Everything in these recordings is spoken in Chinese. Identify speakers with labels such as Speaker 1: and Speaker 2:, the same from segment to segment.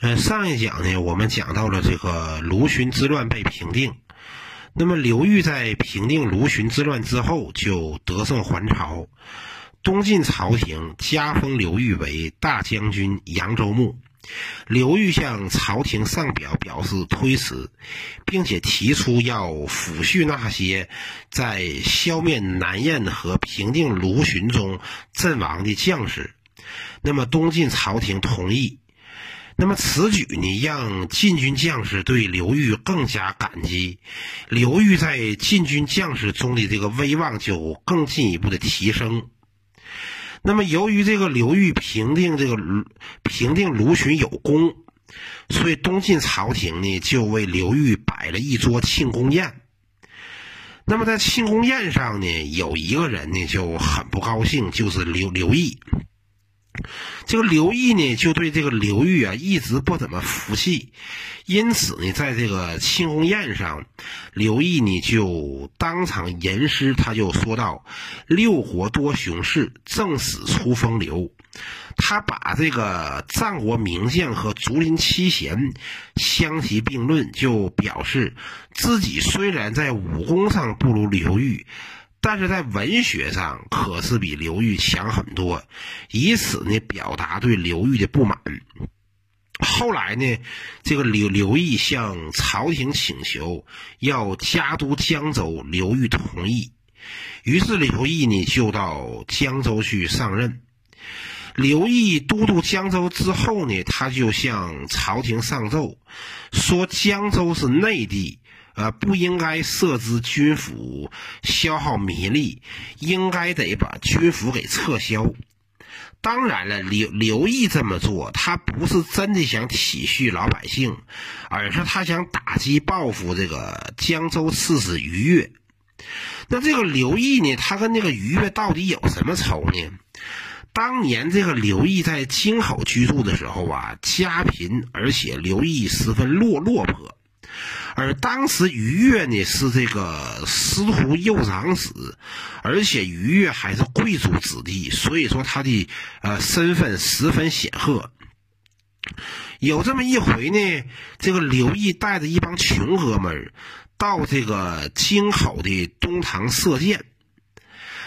Speaker 1: 呃，上一讲呢，我们讲到了这个卢循之乱被平定。那么刘裕在平定卢循之乱之后，就得胜还朝。东晋朝廷加封刘裕为大将军、扬州牧。刘裕向朝廷上表表示推辞，并且提出要抚恤那些在消灭南燕和平定卢循中阵亡的将士。那么东晋朝廷同意。那么此举呢，让禁军将士对刘裕更加感激，刘裕在禁军将士中的这个威望就更进一步的提升。那么由于这个刘裕平定这个平定卢循有功，所以东晋朝廷呢就为刘裕摆了一桌庆功宴。那么在庆功宴上呢，有一个人呢就很不高兴，就是刘刘毅。这个刘毅呢，就对这个刘裕啊一直不怎么服气，因此呢，在这个庆功宴上，刘毅呢就当场吟诗，他就说道：“六国多雄士，正史出风流。”他把这个战国名将和竹林七贤相提并论，就表示自己虽然在武功上不如刘裕。但是在文学上可是比刘裕强很多，以此呢表达对刘裕的不满。后来呢，这个刘刘毅向朝廷请求要加都江州，刘裕同意。于是刘毅呢就到江州去上任。刘毅都督江州之后呢，他就向朝廷上奏，说江州是内地。呃，不应该设置军府，消耗民力，应该得把军府给撤销。当然了，刘刘毅这么做，他不是真的想体恤老百姓，而是他想打击报复这个江州刺史于越。那这个刘毅呢，他跟那个于越到底有什么仇呢？当年这个刘毅在京口居住的时候啊，家贫，而且刘毅十分落落魄。而当时于越呢是这个司徒右长史，而且于越还是贵族子弟，所以说他的呃身份十分显赫。有这么一回呢，这个刘毅带着一帮穷哥们儿到这个京口的东堂射箭。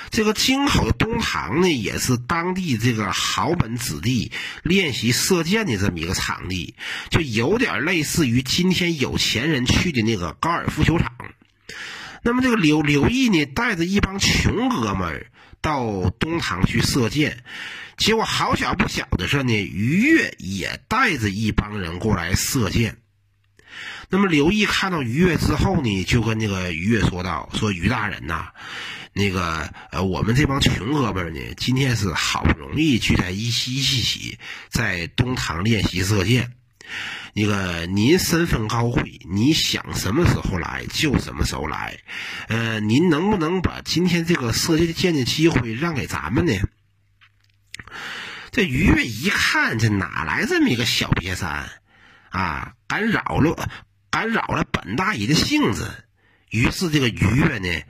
Speaker 1: 这个京口东堂呢，也是当地这个豪门子弟练习射箭的这么一个场地，就有点类似于今天有钱人去的那个高尔夫球场。那么这个刘刘毅呢，带着一帮穷哥们儿到东堂去射箭，结果好巧不巧的是呢，于越也带着一帮人过来射箭。那么刘毅看到于越之后呢，就跟那个于越说道：“说于大人呐。”那个呃，我们这帮穷哥们儿呢，今天是好不容易聚在一起一起，在东堂练习射箭。那个您身份高贵，你想什么时候来就什么时候来。呃，您能不能把今天这个射箭的机会让给咱们呢？这于越一看，这哪来这么一个小瘪三啊？敢扰了，敢扰了本大爷的性子。于是这个于越呢。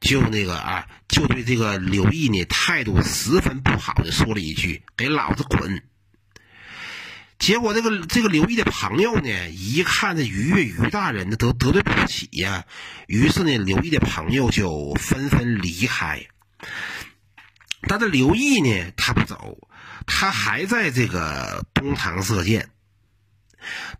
Speaker 1: 就那个啊，就对这个刘毅呢态度十分不好的说了一句：“给老子滚！”结果这个这个刘毅的朋友呢，一看这于越于大人呢得得罪不起呀，于是呢刘毅的朋友就纷纷离开。但是刘毅呢，他不走，他还在这个东堂射箭。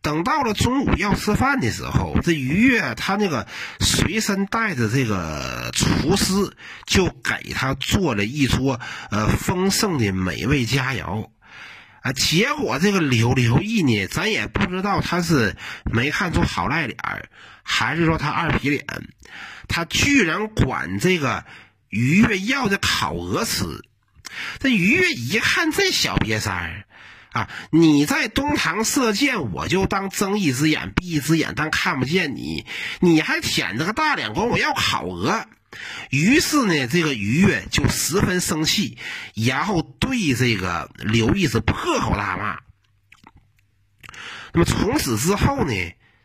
Speaker 1: 等到了中午要吃饭的时候，这于越他那个随身带着这个厨师，就给他做了一桌呃丰盛的美味佳肴，啊，结果这个刘刘毅呢，咱也不知道他是没看出好赖脸儿，还是说他二皮脸，他居然管这个于越要的烤鹅吃，这于越一看这小瘪三儿。啊！你在东堂射箭，我就当睁一只眼闭一只眼，当看不见你。你还舔着个大脸管我要烤鹅。于是呢，这个于越就十分生气，然后对这个刘毅是破口大骂。那么从此之后呢，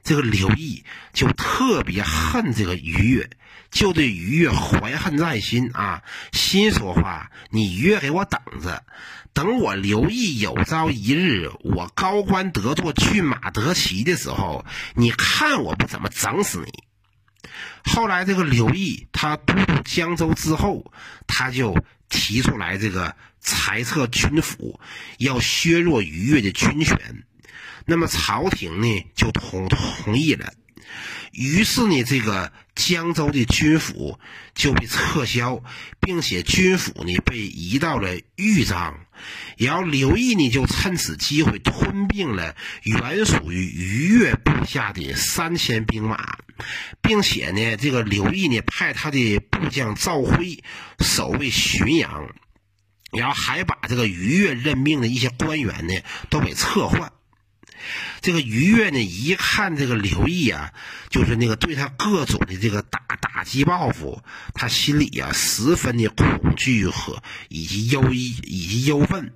Speaker 1: 这个刘毅就特别恨这个于越，就对于越怀恨在心啊，心说话：你于越给我等着，等我刘毅有朝一日我高官得坐、骏马得骑的时候，你看我不怎么整死你。后来这个刘毅他都督江州之后，他就提出来这个裁撤军府，要削弱于越的军权。那么朝廷呢就同同意了，于是呢这个江州的军府就被撤销，并且军府呢被移到了豫章，然后刘毅呢就趁此机会吞并了原属于于越部下的三千兵马，并且呢这个刘毅呢派他的部将赵辉守卫浔阳，然后还把这个于越任命的一些官员呢都给撤换。这个于越呢，一看这个刘毅啊，就是那个对他各种的这个打打击报复，他心里呀十分的恐惧和以及忧以以及忧愤。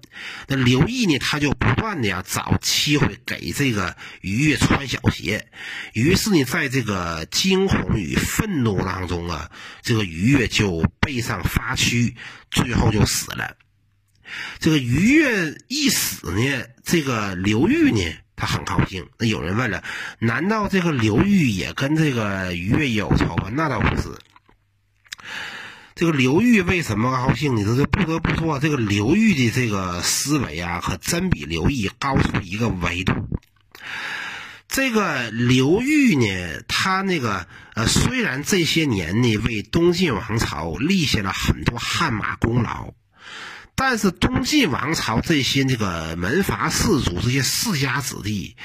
Speaker 1: 那刘毅呢，他就不断的呀找机会给这个于越穿小鞋。于是呢，在这个惊恐与愤怒当中啊，这个于越就背上发躯，最后就死了。这个于越一死呢，这个刘裕呢。他很高兴。那有人问了，难道这个刘裕也跟这个于越有仇吗？那倒不是。这个刘裕为什么高兴呢？这是不得不说，这个刘裕的这个思维啊，可真比刘毅高出一个维度。这个刘裕呢，他那个呃，虽然这些年呢为东晋王朝立下了很多汗马功劳。但是东晋王朝这些这个门阀士族、这些世家子弟，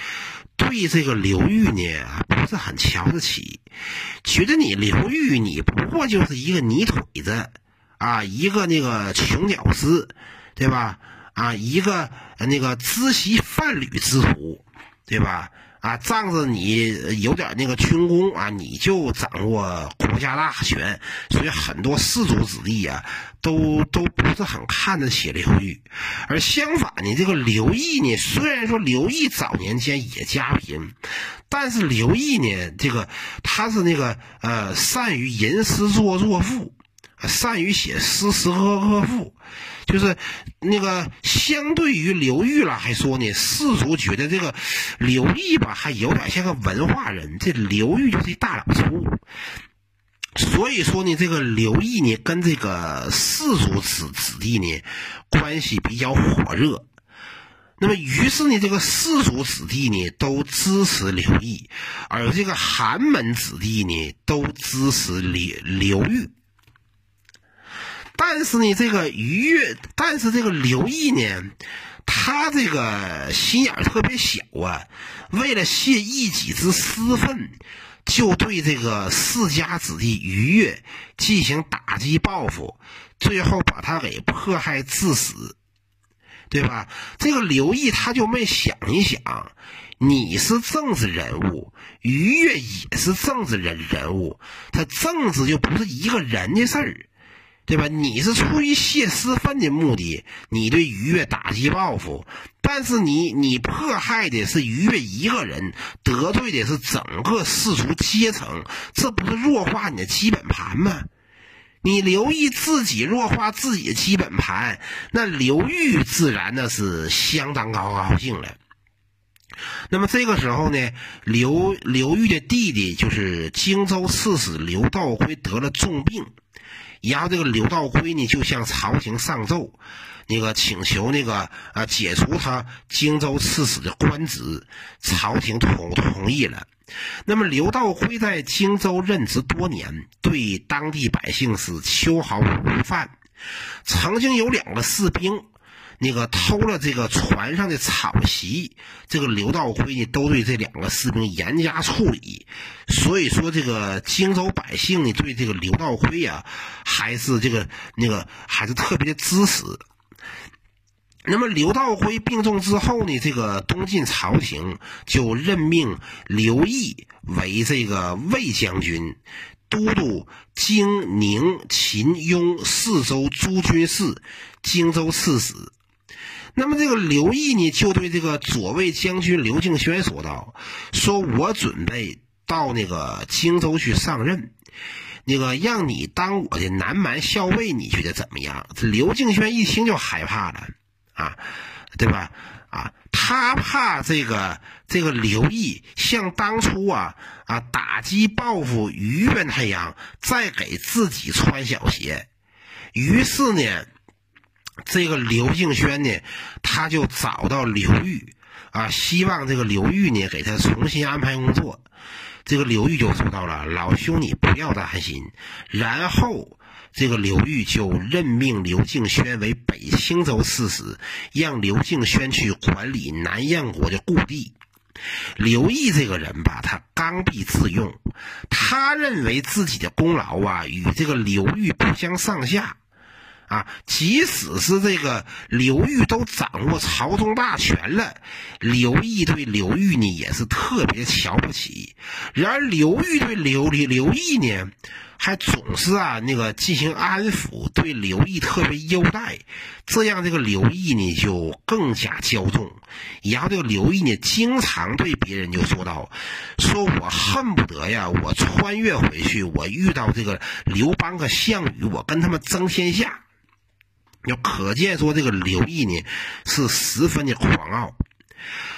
Speaker 1: 对这个刘裕呢不是很瞧得起，觉得你刘裕你不过就是一个泥腿子啊，一个那个穷屌丝，对吧？啊，一个那个知悉贩履之徒，对吧？啊，仗着你有点那个军功啊，你就掌握国家大权，所以很多士族子弟呀，都都不是很看得起刘裕。而相反呢，这个刘毅呢，虽然说刘毅早年间也家贫，但是刘毅呢，这个他是那个呃，善于吟诗作作赋，善于写诗诗和歌赋。就是那个相对于刘裕了，还说呢，士族觉得这个刘毅吧，还有点像个文化人，这刘裕就是一大老粗。所以说呢，这个刘毅呢，跟这个士族子子弟呢，关系比较火热。那么，于是呢，这个士族子弟呢，都支持刘毅，而这个寒门子弟呢，都支持刘刘裕。但是呢，这个于越，但是这个刘毅呢，他这个心眼特别小啊。为了泄一己之私愤，就对这个世家子弟于越进行打击报复，最后把他给迫害致死，对吧？这个刘毅他就没想一想，你是政治人物，于越也是政治人人物，他政治就不是一个人的事儿。对吧？你是出于泄私愤的目的，你对于越打击报复，但是你你迫害的是于越一个人，得罪的是整个士族阶层，这不是弱化你的基本盘吗？你留意自己弱化自己的基本盘，那刘裕自然那是相当高高兴了。那么这个时候呢，刘刘裕的弟弟就是荆州刺史刘道辉得了重病。然后这个刘道辉呢，就向朝廷上奏，那个请求那个啊解除他荆州刺史的官职，朝廷同同意了。那么刘道辉在荆州任职多年，对当地百姓是秋毫无犯。曾经有两个士兵。那个偷了这个船上的草席，这个刘道辉呢，都对这两个士兵严加处理。所以说，这个荆州百姓呢，对这个刘道辉呀，还是这个那个还是特别的支持。那么刘道辉病重之后呢，这个东晋朝廷就任命刘毅为这个魏将军、都督荆宁秦雍四州诸军事、荆州刺史。那么这个刘毅呢，就对这个左卫将军刘敬轩说道：“说我准备到那个荆州去上任，那个让你当我的南蛮校尉，你觉得怎么样？”这刘敬轩一听就害怕了，啊，对吧？啊，他怕这个这个刘毅像当初啊啊打击报复于元太阳，再给自己穿小鞋。于是呢，这个刘敬轩呢，他就找到刘裕啊，希望这个刘裕呢给他重新安排工作。这个刘裕就说到了：“老兄，你不要担心。”然后。这个刘裕就任命刘敬轩为北青州刺史，让刘敬轩去管理南燕国的故地。刘毅这个人吧，他刚愎自用，他认为自己的功劳啊与这个刘裕不相上下。啊，即使是这个刘裕都掌握朝中大权了，刘毅对刘裕呢也是特别瞧不起。然而刘裕对刘刘刘毅呢，还总是啊那个进行安抚，对刘毅特别优待，这样这个刘毅呢就更加骄纵。然后这个刘毅呢，经常对别人就说道：“说我恨不得呀，我穿越回去，我遇到这个刘邦和项羽，我跟他们争天下。”要可见说这个刘毅呢是十分的狂傲，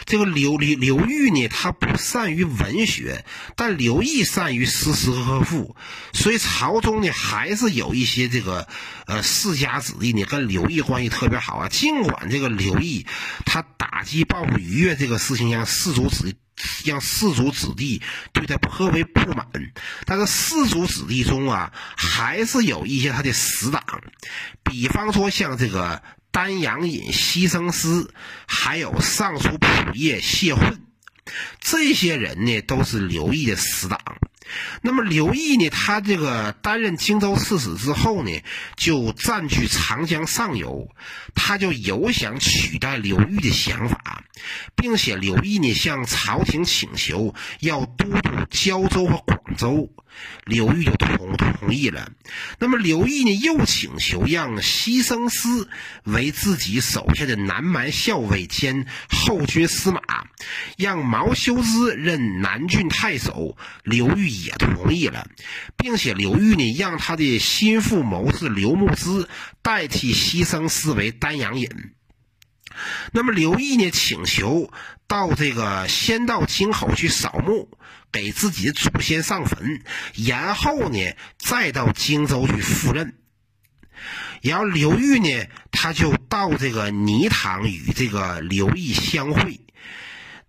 Speaker 1: 这个刘刘刘裕呢他不善于文学，但刘毅善于诗词歌赋，所以朝中呢还是有一些这个呃世家子弟呢跟刘毅关系特别好啊。尽管这个刘毅他打击报复于越这个事情让士族子弟让士族子弟对他颇为不满，但是士族子弟中啊还是有一些他的死党。比方说，像这个丹阳尹西生司，还有尚书仆射谢混，这些人呢，都是刘毅的死党。那么刘毅呢？他这个担任荆州刺史之后呢，就占据长江上游，他就有想取代刘裕的想法，并且刘毅呢向朝廷请求要都督胶州和广州，刘裕就同意同意了。那么刘毅呢又请求让西生司为自己手下的南蛮校尉兼后军司马，让毛修之任南郡太守，刘裕。也同意了，并且刘裕呢，让他的心腹谋士刘牧之代替西生司为丹阳尹。那么刘毅呢，请求到这个先到京口去扫墓，给自己的祖先上坟，然后呢，再到荆州去赴任。然后刘裕呢，他就到这个泥塘与这个刘毅相会。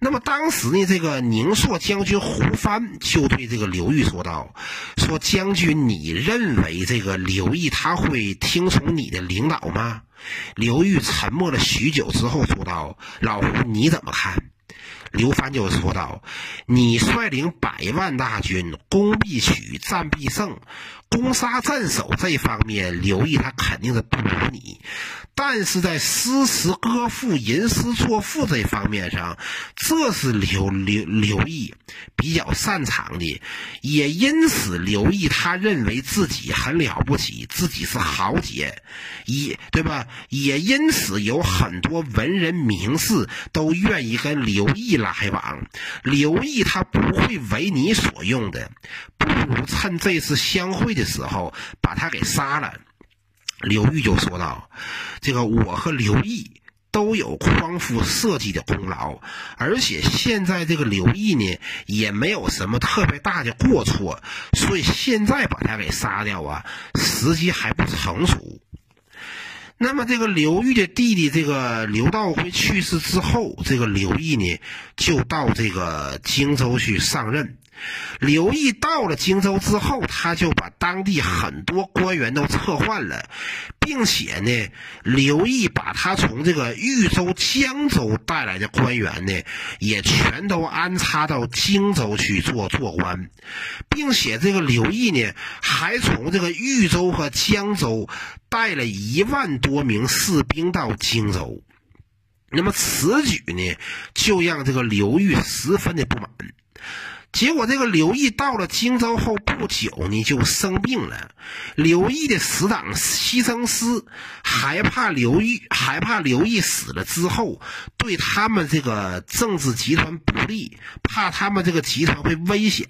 Speaker 1: 那么当时呢，这个宁朔将军胡藩就对这个刘裕说道：“说将军，你认为这个刘毅他会听从你的领导吗？”刘裕沉默了许久之后说道：“老胡，你怎么看？”刘凡就说道：“你率领百万大军，攻必取，战必胜，攻杀镇守这方面，刘毅他肯定是不如你。”但是在诗词歌赋、吟诗作赋这方面上，这是刘刘刘毅比较擅长的，也因此刘毅他认为自己很了不起，自己是豪杰，也对吧？也因此有很多文人名士都愿意跟刘毅来往。刘毅他不会为你所用的，不如趁这次相会的时候把他给杀了。刘裕就说道：“这个我和刘毅都有匡扶社稷的功劳，而且现在这个刘毅呢也没有什么特别大的过错，所以现在把他给杀掉啊，时机还不成熟。那么这个刘裕的弟弟这个刘道辉去世之后，这个刘毅呢就到这个荆州去上任。”刘毅到了荆州之后，他就把当地很多官员都撤换了，并且呢，刘毅把他从这个豫州、江州带来的官员呢，也全都安插到荆州去做做官，并且这个刘毅呢，还从这个豫州和江州带了一万多名士兵到荆州。那么此举呢，就让这个刘裕十分的不满。结果这个刘毅到了荆州后不久呢，就生病了。刘毅的死党西生师害怕刘毅，害怕刘毅死了之后对他们这个政治集团不利，怕他们这个集团会危险。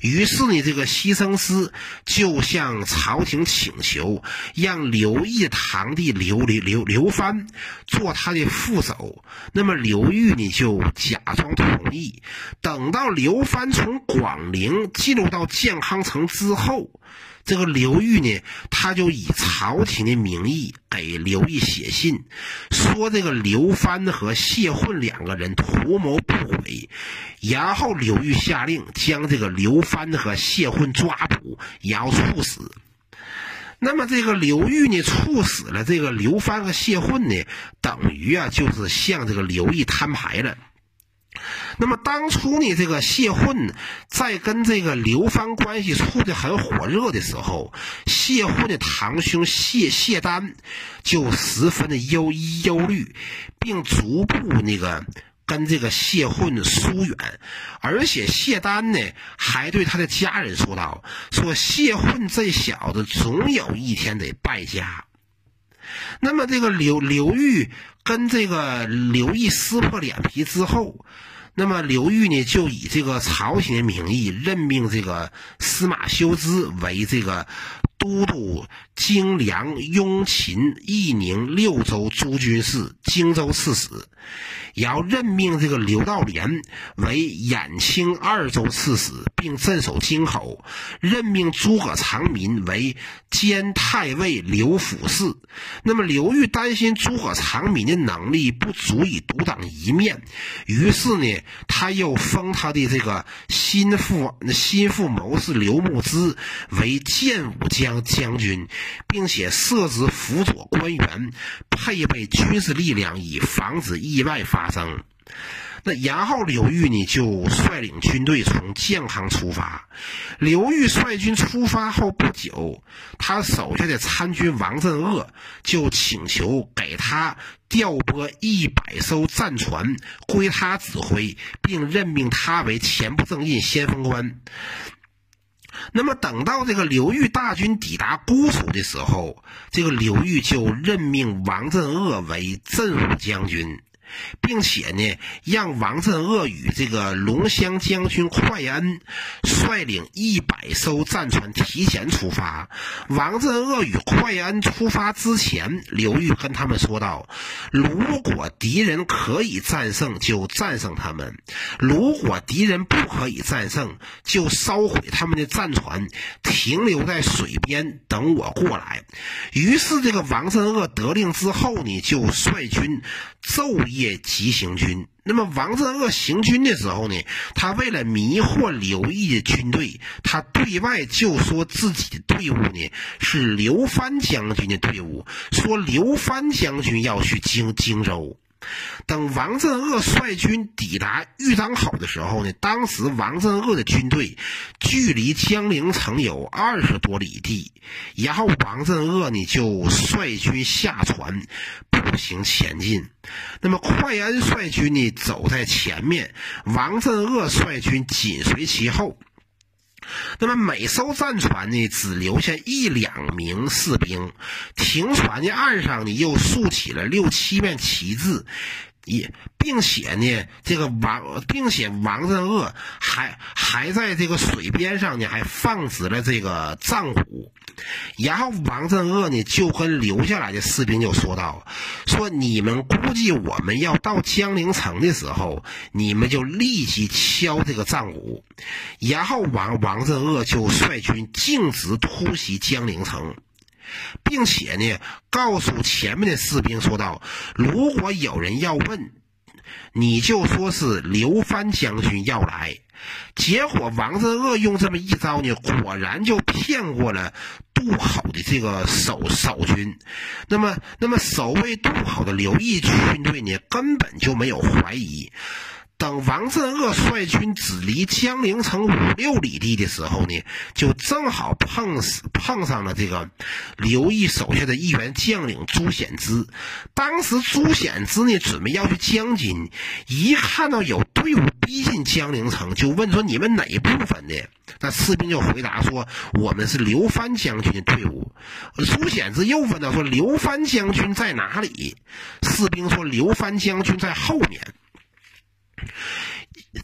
Speaker 1: 于是呢，这个西生师就向朝廷请求，让刘毅堂弟刘刘刘刘藩做他的副手。那么刘裕呢，就假装同意。等到刘藩从广陵进入到建康城之后，这个刘裕呢，他就以朝廷的名义给刘毅写信，说这个刘藩和谢混两个人图谋不轨，然后刘裕下令将这个刘藩和谢混抓捕，然后处死。那么这个刘裕呢，处死了这个刘藩和谢混呢，等于啊，就是向这个刘毅摊牌了。那么当初呢，这个谢混在跟这个刘芳关系处的很火热的时候，谢混的堂兄谢谢丹就十分的忧忧虑，并逐步那个跟这个谢混疏远，而且谢丹呢还对他的家人说道：“说谢混这小子总有一天得败家。”那么这个刘刘裕跟这个刘毅撕破脸皮之后。那么刘裕呢，就以这个朝廷的名义任命这个司马修之为这个都督荆凉、雍秦、义宁六州诸军事、荆州刺史。也要任命这个刘道廉为兖青二州刺史，并镇守京口；任命诸葛长民为兼太尉刘府事。那么刘裕担心诸葛长民的能力不足以独当一面，于是呢，他又封他的这个心腹心腹谋士刘牧之为建武将将军，并且设置辅佐官员，配备军事力量，以防止意外发。生，那然后刘裕呢就率领军队从建康出发。刘裕率军出发后不久，他手下的参军王镇恶就请求给他调拨一百艘战船归他指挥，并任命他为前部正印先锋官。那么等到这个刘裕大军抵达姑苏的时候，这个刘裕就任命王镇恶为镇武将军。并且呢，让王镇恶与这个龙骧将军快恩率领一百艘战船提前出发。王镇恶与快恩出发之前，刘裕跟他们说道：“如果敌人可以战胜，就战胜他们；如果敌人不可以战胜，就烧毁他们的战船，停留在水边等我过来。”于是，这个王镇恶得令之后呢，就率军昼夜。夜急行军。那么王镇恶行军的时候呢，他为了迷惑刘毅的军队，他对外就说自己的队伍呢是刘藩将军的队伍，说刘藩将军要去荆荆州。等王镇恶率军抵达豫章口的时候呢，当时王镇恶的军队距离江陵城有二十多里地，然后王镇恶呢就率军下船步行前进。那么快安率军呢走在前面，王镇恶率军紧随其后。那么每艘战船呢，只留下一两名士兵。停船的岸上呢，又竖起了六七面旗帜，也并且呢，这个王，并且王镇恶还还在这个水边上呢，还放置了这个战鼓。然后王镇恶呢，就跟留下来的士兵就说道：“说你们估计我们要到江陵城的时候，你们就立即敲这个战鼓。”然后王王镇恶就率军径直突袭江陵城，并且呢，告诉前面的士兵说道：“如果有人要问，你就说是刘藩将军要来。”结果王镇恶用这么一招呢，果然就骗过了渡口的这个守守军。那么，那么守卫渡口的刘毅军队呢，根本就没有怀疑。等王镇恶率军只离江陵城五六里地的时候呢，就正好碰死碰上了这个刘毅手下的一员将领朱显之。当时朱显之呢，准备要去江津，一看到有队伍逼近江陵城，就问说：“你们哪一部分的？”那士兵就回答说：“我们是刘藩将军的队伍。”朱显之又问到说：“刘藩将军在哪里？”士兵说：“刘藩将军在后面。”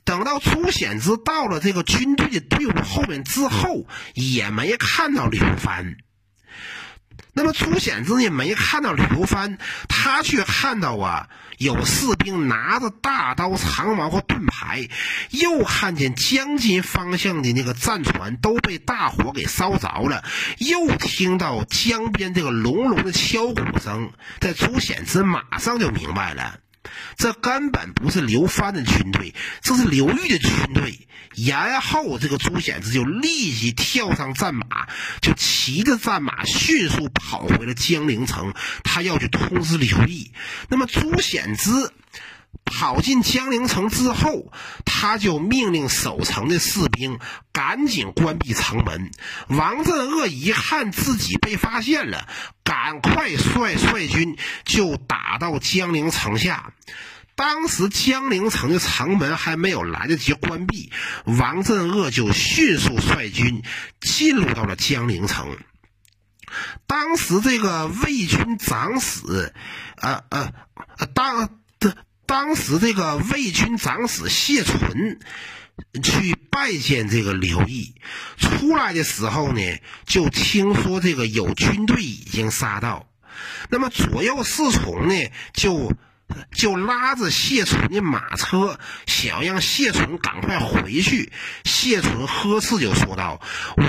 Speaker 1: 等到朱显之到了这个军队的队伍后面之后，也没看到刘藩。那么朱显之也没看到刘藩，他却看到啊，有士兵拿着大刀、长矛和盾牌，又看见江津方向的那个战船都被大火给烧着了，又听到江边这个隆隆的敲鼓声，在朱显之马上就明白了。这根本不是刘藩的军队，这是刘裕的军队。然后，这个朱显之就立即跳上战马，就骑着战马迅速跑回了江陵城，他要去通知刘毅。那么，朱显之。跑进江陵城之后，他就命令守城的士兵赶紧关闭城门。王镇恶一看自己被发现了，赶快率率军就打到江陵城下。当时江陵城的城门还没有来得及关闭，王镇恶就迅速率军进入到了江陵城。当时这个魏军长史，呃呃，当的。当时这个魏军长史谢纯去拜见这个刘毅，出来的时候呢，就听说这个有军队已经杀到，那么左右侍从呢就。就拉着谢纯的马车，想让谢纯赶快回去。谢纯呵斥就说道：“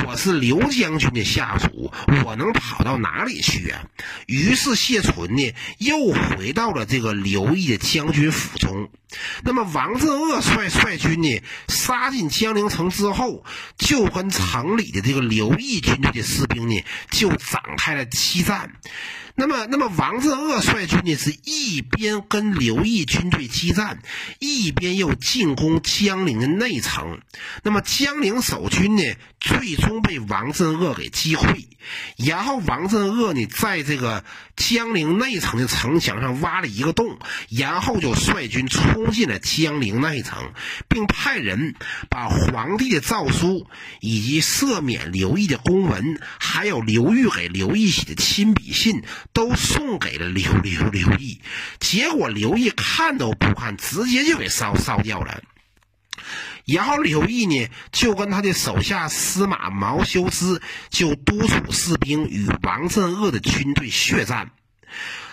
Speaker 1: 我是刘将军的下属，我能跑到哪里去啊？”于是谢纯呢，又回到了这个刘毅的将军府中。那么王镇恶率率军呢，杀进江陵城之后，就跟城里的这个刘毅军队的士兵呢，就展开了激战。那么，那么王镇恶率军呢，是一边跟刘毅军队激战，一边又进攻江陵的内城。那么江陵守军呢，最终被王镇恶给击溃。然后王镇恶呢，在这个江陵内城的城墙上挖了一个洞，然后就率军冲进了江陵内城，并派人把皇帝的诏书以及赦免刘毅的公文，还有刘裕给刘毅写的亲笔信。都送给了刘刘刘毅，结果刘毅看都不看，直接就给烧烧掉了。然后刘毅呢，就跟他的手下司马毛修之就督促士兵与王镇恶的军队血战。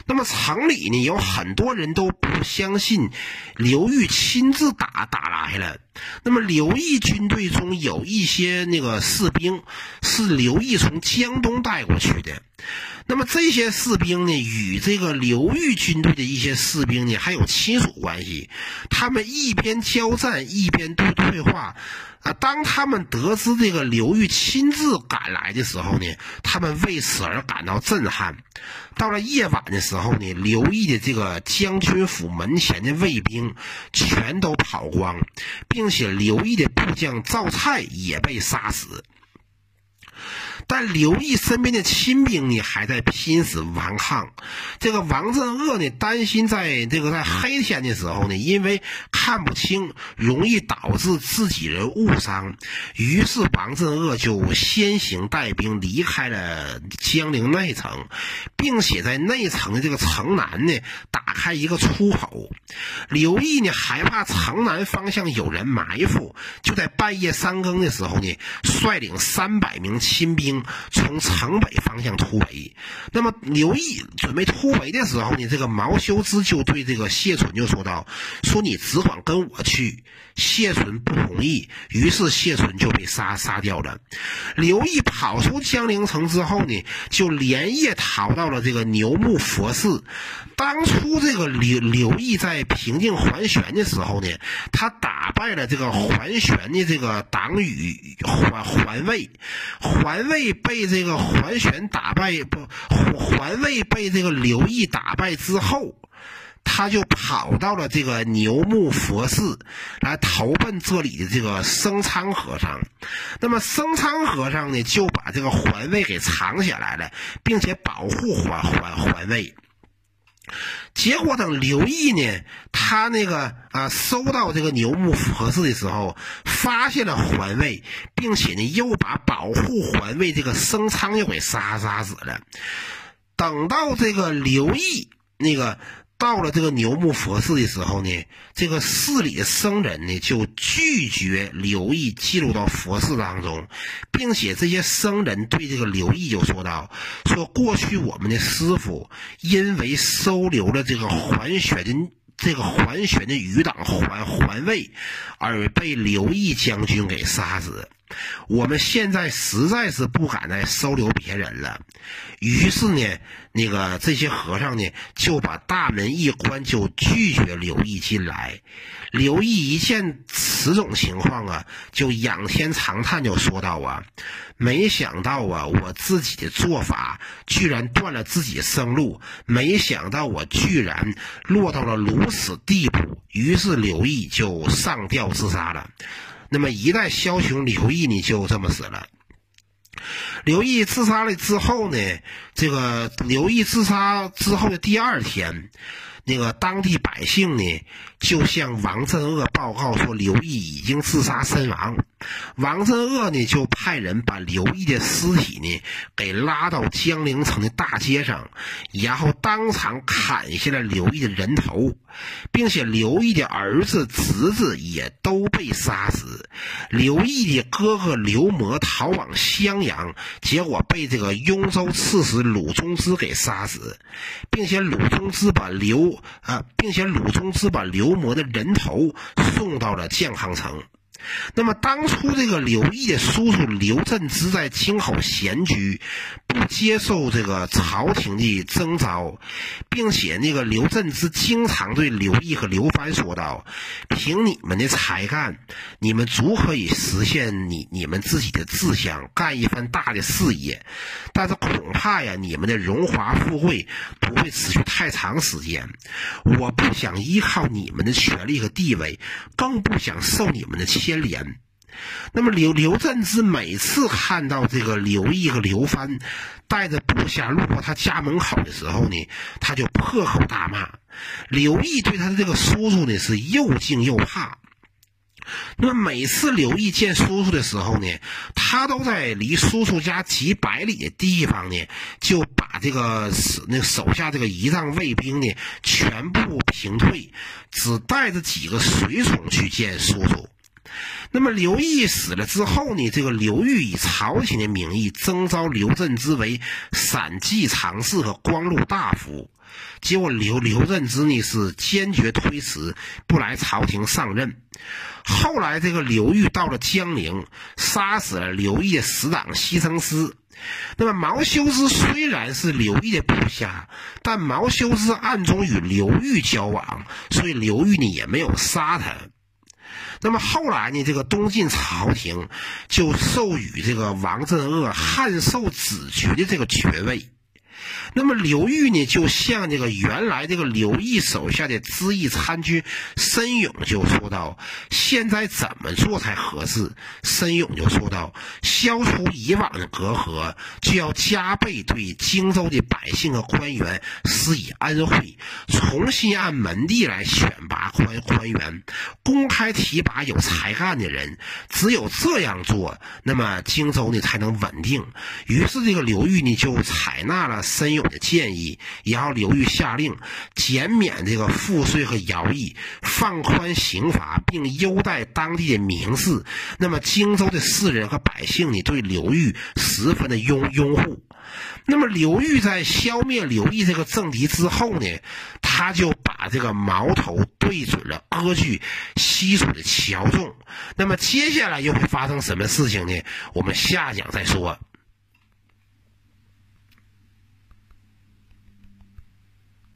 Speaker 1: 那么城里呢，有很多人都不相信刘裕亲自打打来了。那么刘毅军队中有一些那个士兵是刘毅从江东带过去的。那么这些士兵呢，与这个刘裕军队的一些士兵呢，还有亲属关系。他们一边交战，一边对对话。啊，当他们得知这个刘裕亲自赶来的时候呢，他们为此而感到震撼。到了夜晚的时候呢，刘毅的这个将军府门前的卫兵全都跑光，并且刘毅的部将赵蔡也被杀死。但刘毅身边的亲兵呢，还在拼死顽抗。这个王镇恶呢，担心在这个在黑天的时候呢，因为看不清，容易导致自己人误伤。于是王镇恶就先行带兵离开了江陵内城，并且在内城的这个城南呢，打开一个出口。刘毅呢，害怕城南方向有人埋伏，就在半夜三更的时候呢，率领三百名亲兵。从城北方向突围，那么刘毅准备突围的时候呢，这个毛修之就对这个谢纯就说道：“说你只管跟我去。”谢纯不同意，于是谢纯就被杀杀掉了。刘毅跑出江陵城之后呢，就连夜逃到了这个牛木佛寺。当初这个刘刘毅在平定桓玄的时候呢，他打败了这个桓玄的这个党羽桓桓魏，桓魏被这个桓玄打败不，桓桓魏被这个刘毅打败之后。他就跑到了这个牛目佛寺来投奔这里的这个僧仓和尚。那么僧仓和尚呢，就把这个桓卫给藏起来了，并且保护环环环卫。结果等刘毅呢，他那个啊，收到这个牛木合适的时候，发现了环卫，并且呢，又把保护环卫这个生仓又给杀杀死了。等到这个刘毅那个。到了这个牛木佛寺的时候呢，这个寺里的僧人呢就拒绝刘毅进入到佛寺当中，并且这些僧人对这个刘毅就说道：“说过去我们的师傅因为收留了这个桓玄的这个桓玄的余党桓桓卫，而被刘毅将军给杀死。”我们现在实在是不敢再收留别人了，于是呢，那个这些和尚呢就把大门一关，就拒绝刘毅进来。刘毅一见此种情况啊，就仰天长叹，就说道：“啊，没想到啊，我自己的做法居然断了自己的生路，没想到我居然落到了如此地步。”于是刘毅就上吊自杀了。那么一代枭雄刘毅呢，就这么死了。刘毅自杀了之后呢，这个刘毅自杀之后的第二天。那个当地百姓呢，就向王镇恶报告说刘毅已经自杀身亡。王镇恶呢，就派人把刘毅的尸体呢，给拉到江陵城的大街上，然后当场砍下了刘毅的人头，并且刘毅的儿子、侄子也都被杀死。刘毅的哥哥刘摩逃往襄阳，结果被这个雍州刺史鲁宗之给杀死，并且鲁宗之把刘。啊，并且鲁中之把刘魔的人头送到了健康城。那么当初这个刘毅的叔叔刘振之在青口闲居，不接受这个朝廷的征召，并且那个刘振之经常对刘毅和刘藩说道：“凭你们的才干，你们足可以实现你你们自己的志向，干一番大的事业。但是恐怕呀，你们的荣华富贵不会持续太长时间。我不想依靠你们的权力和地位，更不想受你们的。”牵连，那么刘刘振之每次看到这个刘毅和刘帆带着部下路过他家门口的时候呢，他就破口大骂。刘毅对他的这个叔叔呢是又敬又怕。那么每次刘毅见叔叔的时候呢，他都在离叔叔家几百里的地方呢，就把这个手那手下这个仪仗卫兵呢全部平退，只带着几个随从去见叔叔。那么刘毅死了之后呢？这个刘裕以朝廷的名义征召刘振之为散骑常侍和光禄大夫，结果刘刘振之呢是坚决推辞，不来朝廷上任。后来这个刘裕到了江陵，杀死了刘毅的死党西城师。那么毛修之虽然是刘毅的部下，但毛修之暗中与刘裕交往，所以刘裕呢也没有杀他。那么后来呢？这个东晋朝廷就授予这个王镇恶汉寿子爵的这个爵位。那么刘裕呢，就向这个原来这个刘毅手下的知议参军申勇就说道：“现在怎么做才合适？”申勇就说道：“消除以往的隔阂，就要加倍对荆州的百姓和官员施以恩惠，重新按门第来选拔官官员，公开提拔有才干的人。只有这样做，那么荆州呢才能稳定。”于是这个刘裕呢就采纳了。申勇的建议，然后刘裕下令减免这个赋税和徭役，放宽刑罚，并优待当地的名士。那么荆州的士人和百姓呢，对刘裕十分的拥拥护。那么刘裕在消灭刘毅这个政敌之后呢，他就把这个矛头对准了割据西楚的乔仲。那么接下来又会发生什么事情呢？我们下讲再说。